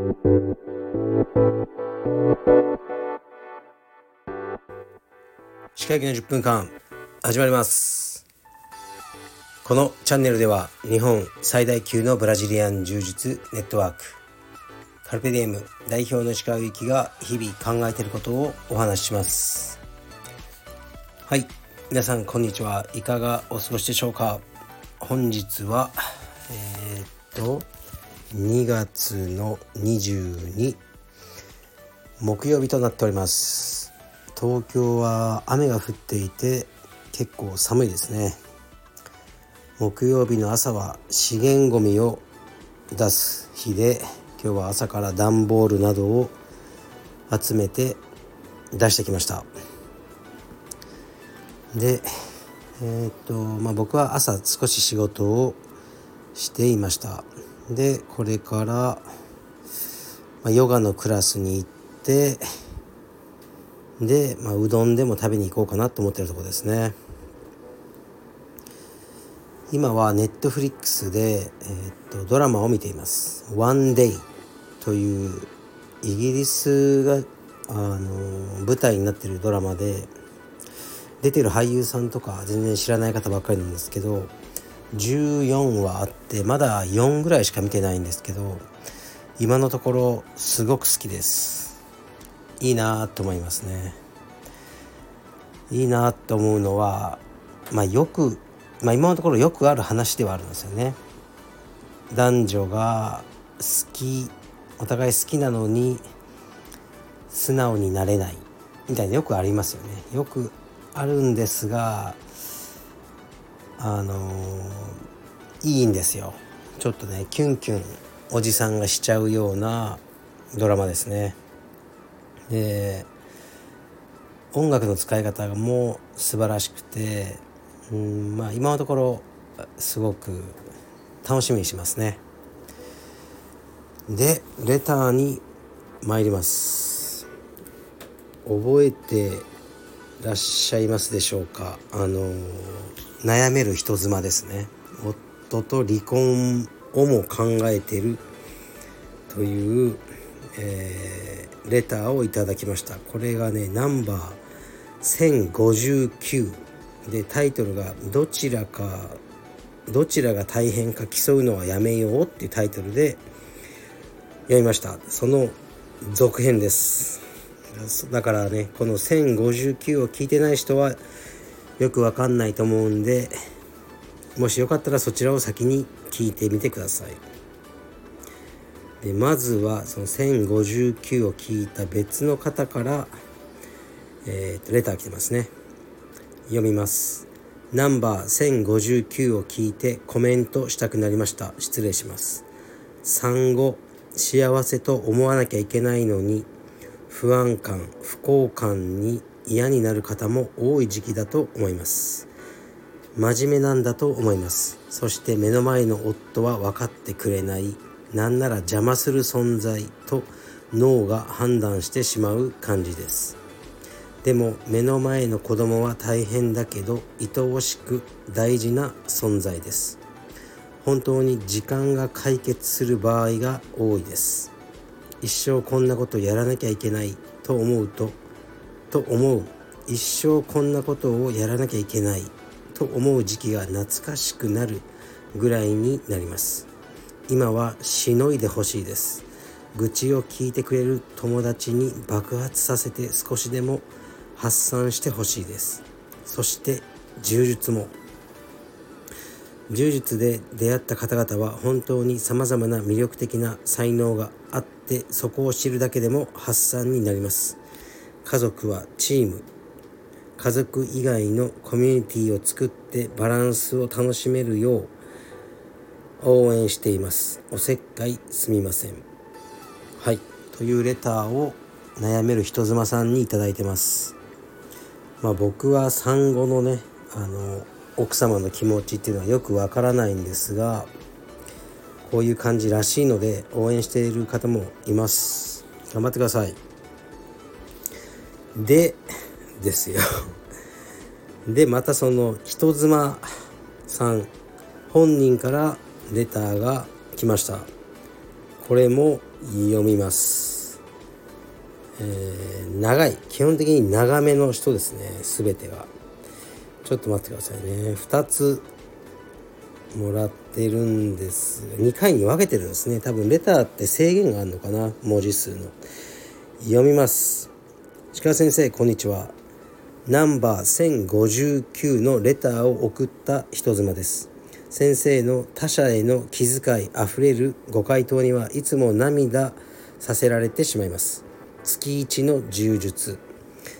歯科医の10分間始まります。このチャンネルでは日本最大級のブラジリアン柔術ネットワークカルペディエム代表の石川由紀が日々考えていることをお話しします。はい皆さんこんにちは。いかがお過ごしでしょうか？本日はえー、っと2月の22木曜日となっております。東京は雨が降っていて結構寒いですね。木曜日の朝は資源ごみを出す日で今日は朝から段ボールなどを集めて出してきました。でえー、っとまあ僕は朝少し仕事をしていました。でこれから、まあ、ヨガのクラスに行ってで、まあ、うどんでも食べに行こうかなと思ってるとこですね。今はネットフリックスで、えー、っとドラマを見ています「One Day」というイギリスがあの舞台になってるドラマで出てる俳優さんとか全然知らない方ばっかりなんですけど14話あってまだ4ぐらいしか見てないんですけど今のところすごく好きです。いいなと思いますね。いいなと思うのはまあよくまあ今のところよくある話ではあるんですよね。男女が好きお互い好きなのに素直になれないみたいなよくありますよね。よくあるんですがあのー、いいんですよ。ちょっとねキュンキュンおじさんがしちゃうようなドラマですね。で音楽の使い方も素晴らしくてうんまあ今のところすごく楽しみにしますね。でレターに参ります。覚えてらっしゃいますでしょうか？あのー悩める人妻ですね。夫と離婚をも考えてるという、えー、レターをいただきました。これがねナンバー1059でタイトルが「どちらかどちらが大変か競うのはやめよう」っていうタイトルで読みました。その続編です。だからねこの1059を聞いてない人はよくわかんないと思うんでもしよかったらそちらを先に聞いてみてください。でまずはその1059を聞いた別の方から、えー、とレター来てますね。読みます。ナンバー1059を聞いてコメントしたくなりました。失礼します。産後幸せと思わなきゃいけないのに不安感不幸感に嫌になる方も多い時期だと思います。真面目なんだと思います。そして目の前の夫は分かってくれない。なんなら邪魔する存在と脳が判断してしまう感じです。でも目の前の子供は大変だけど愛おしく大事な存在です。本当に時間が解決する場合が多いです。一生こんなことやらなきゃいけないと思うとと思う。一生こんなことをやらなきゃいけない。と思う時期が懐かしくなるぐらいになります。今はしのいでほしいです。愚痴を聞いてくれる友達に爆発させて少しでも発散してほしいです。そして柔術も。柔術で出会った方々は本当に様々な魅力的な才能があってそこを知るだけでも発散になります。家族はチーム。家族以外のコミュニティを作ってバランスを楽しめるよう応援しています。おせっかいすみません。はい。というレターを悩める人妻さんに頂いてます。まあ僕は産後のねあの奥様の気持ちっていうのはよくわからないんですがこういう感じらしいので応援している方もいます。頑張ってください。でですよ。でまたその人妻さん本人からレターが来ました。これも読みます、えー、長い。基本的に長めの人ですね。全てはちょっと待ってくださいね。2つもらってるんです2回に分けてるんですね。多分レターって制限があるのかな。文字数の。読みます。鹿先生こんにちは。ナンバー1059のレターを送った人妻です。先生の他者への気遣いあふれるご回答にはいつも涙させられてしまいます。月一の柔術。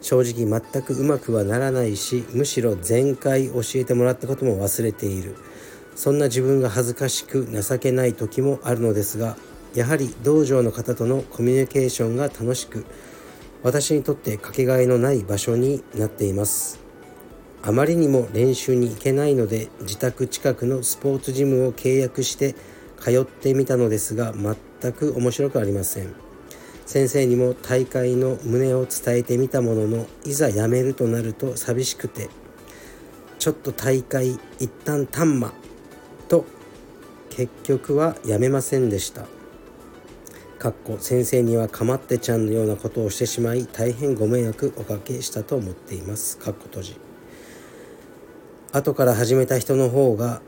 正直全くうまくはならないしむしろ前回教えてもらったことも忘れている。そんな自分が恥ずかしく情けない時もあるのですがやはり道場の方とのコミュニケーションが楽しく私にとってかけがえのない場所になっています。あまりにも練習に行けないので自宅近くのスポーツジムを契約して通ってみたのですが全く面白くありません。先生にも大会の旨を伝えてみたもののいざ辞めるとなると寂しくてちょっと大会一旦タンマと結局は辞めませんでした。かっこ先生にはかまってちゃんのようなことをしてしまい大変ご迷惑おかけしたと思っています。かっこ閉じ。後から始めた人の方が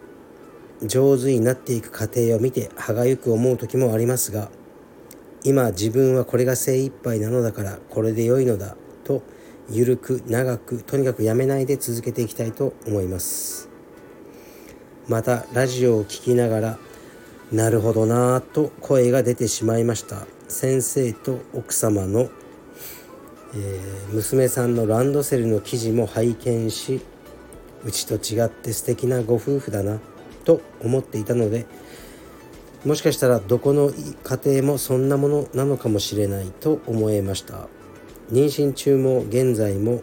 上手になっていく過程を見て歯がゆく思う時もありますが今自分はこれが精一杯なのだからこれで良いのだと緩く長くとにかくやめないで続けていきたいと思います。またラジオを聴きながらなるほどなぁと声が出てしまいました。先生と奥様の、えー、娘さんのランドセルの記事も拝見しうちと違って素敵なご夫婦だなと思っていたのでもしかしたらどこの家庭もそんなものなのかもしれないと思えました。妊娠中も現在も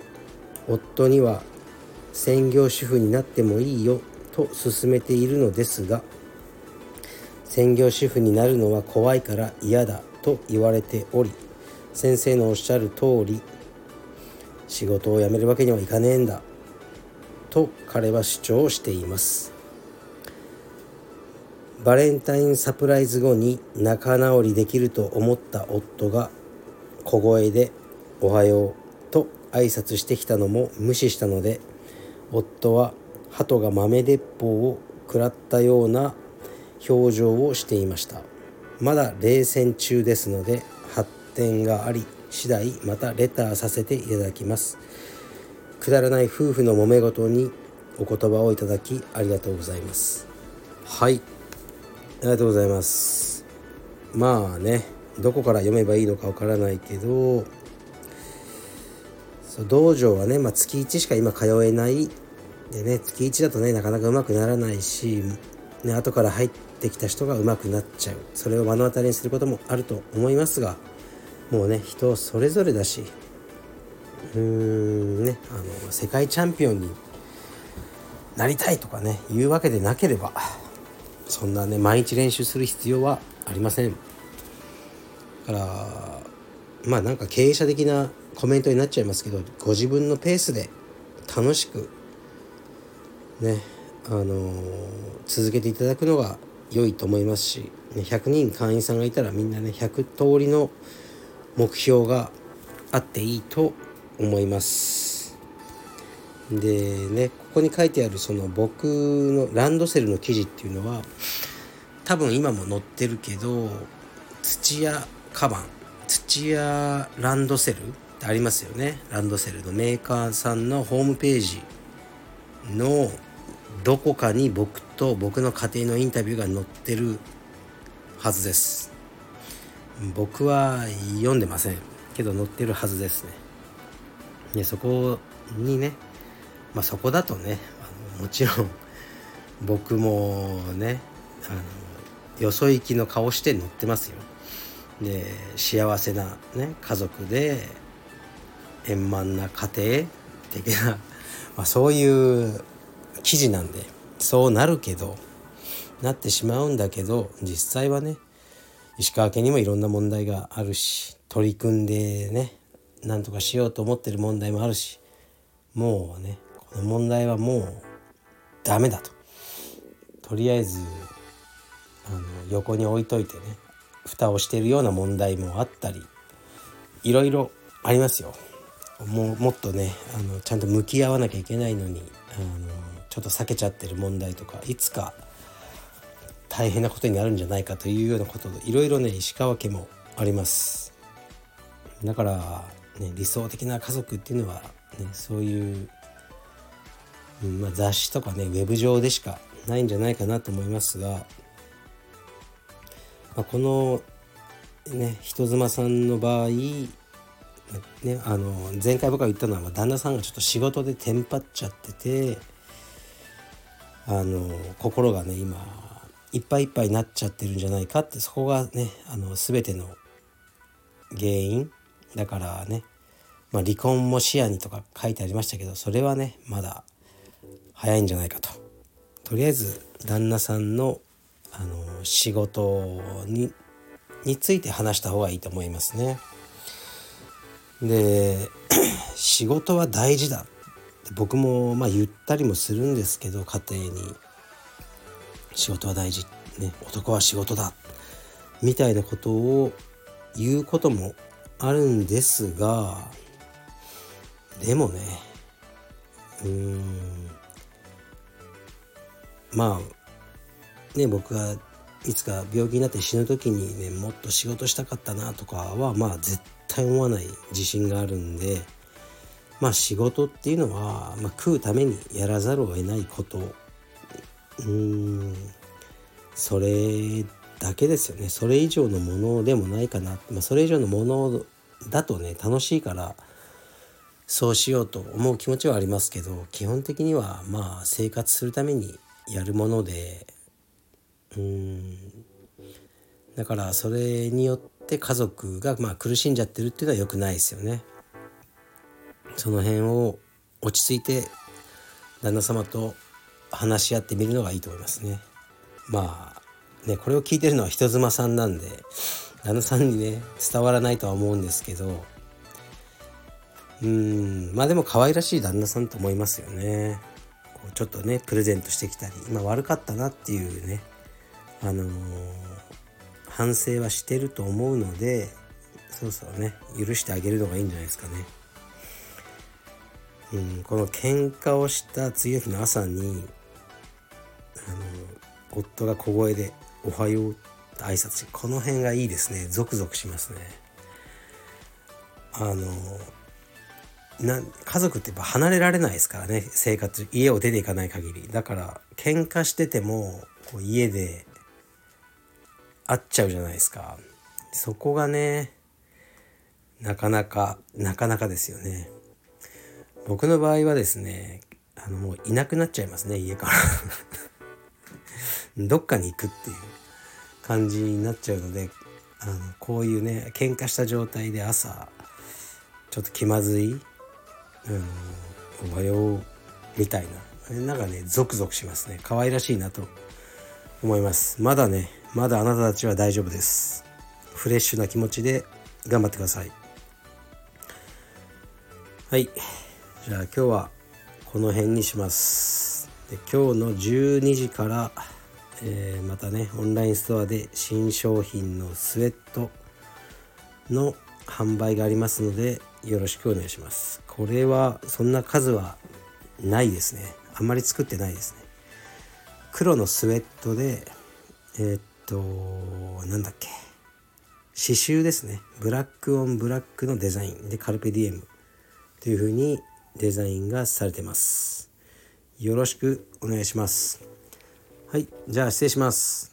夫には専業主婦になってもいいよと勧めているのですが専業主婦になるのは怖いから嫌だと言われており先生のおっしゃる通り仕事を辞めるわけにはいかねえんだと彼は主張しています。バレンタインサプライズ後に仲直りできると思った夫が小声で「おはよう」と挨拶してきたのも無視したので夫は鳩が豆鉄砲を食らったような表情をしていました。まだ冷戦中ですので発展があり次第またレターさせていただきます。くだらない夫婦の揉め事にお言葉をいただきありがとうございます。はい。ありがとうございます。まあねどこから読めばいいのかわからないけどそう道場はね、まあ、月1しか今通えない。でね月1だとねなかなかうまくならないし、ね、後から入ってってきた人が上手くなっちゃう。それを目の当たりにすることもあると思いますがもうね人それぞれだしうーんねあの世界チャンピオンになりたいとかね言うわけでなければそんなね毎日練習する必要はありません。だからまあなんか経営者的なコメントになっちゃいますけどご自分のペースで楽しくねあのー、続けていただくのが良いと思いますし100人会員さんがいたらみんなね100通りの目標があっていいと思います。でねここに書いてあるその僕のランドセルの記事っていうのは多分今も載ってるけど土屋カバン土屋ランドセルってありますよね。ランドセルのメーカーさんのホームページのどこかに僕と僕の家庭のインタビューが載ってるはずです。僕は読んでません。けど載ってるはずですね。でそこにねまあそこだとねあのもちろん 僕もねあのよそ行きの顔して載ってますよ。で幸せな、ね、家族で円満な家庭的な、まあ、そういう記事なんでそうなるけどなってしまうんだけど実際はね石川県にもいろんな問題があるし取り組んでねなんとかしようと思ってる問題もあるしもうねこの問題はもうダメだととりあえずあの横に置いといてね蓋をしてるような問題もあったりいろいろありますよ。もうもっとねあのちゃんと向き合わなきゃいけないのにあのちょっと避けちゃってる問題とかいつか大変なことになるんじゃないかというようなこといろいろね石川家もあります。だから、ね、理想的な家族っていうのは、ね、そういう、うんまあ、雑誌とかねウェブ上でしかないんじゃないかなと思いますが、まあ、このね人妻さんの場合ね、あの前回僕が言ったのは旦那さんがちょっと仕事でテンパっちゃっててあの心がね今いっぱいいっぱいになっちゃってるんじゃないかってそこがねあの全ての原因だからね、まあ、離婚も視野にとか書いてありましたけどそれはねまだ早いんじゃないかと。とりあえず旦那さんのあの仕事にについて話した方がいいと思いますね。で 仕事は大事だ。僕もまあ言ったりもするんですけど家庭に。仕事は大事、ね、男は仕事だ。みたいなことを言うこともあるんですがでもねうーん。まあね僕がいつか病気になって死ぬ時にねもっと仕事したかったなとかはまあ絶対思わない自信があるんでまあ仕事っていうのは、まあ、食うためにやらざるを得ないこと。うん。それだけですよね。それ以上のものでもないかな、まあ、それ以上のものだとね楽しいからそうしようと思う気持ちはありますけど基本的にはまあ生活するためにやるものでうん。だからそれによって家族がまあ苦しんじゃってるっていうのは良くないですよね。その辺を落ち着いて旦那様と話し合ってみるのがいいと思いますね。まあねこれを聞いてるのは人妻さんなんで旦那さんにね伝わらないとは思うんですけどうんまあでも可愛らしい旦那さんと思いますよね。こうちょっとねプレゼントしてきたり今悪かったなっていうねあのー、反省はしてると思うのでそろそろね許してあげるのがいいんじゃないですかね。うん、この喧嘩をした次の日の朝にあの夫が小声で「おはよう」って挨拶しこの辺がいいですね。ゾクゾクしますね。あのな家族ってやっぱ離れられないですからね。生活家を出ていかない限り。だから喧嘩しててもこう家で会っちゃうじゃないですか。そこがねなかなかなかなかですよね。僕の場合はですねあのもういなくなっちゃいますね家から。どっかに行くっていう感じになっちゃうのであのこういうね喧嘩した状態で朝ちょっと気まずい「うん、おはよう」みたいな。なんかねゾクゾクしますね。可愛らしいなと思います。まだねまだあなたたちは大丈夫です。フレッシュな気持ちで頑張ってください。はい。じゃあ今日はこの辺にします。で今日の12時から、えー、またねオンラインストアで新商品のスウェットの販売がありますのでよろしくお願いします。これはそんな数はないですね。あんまり作ってないですね。黒のスウェットでえー、っとなんだっけ。刺繍ですね。ブラックオンブラックのデザイン。でカルペディエム。という風にデザインがされてます。よろしくお願いします。はいじゃあ失礼します。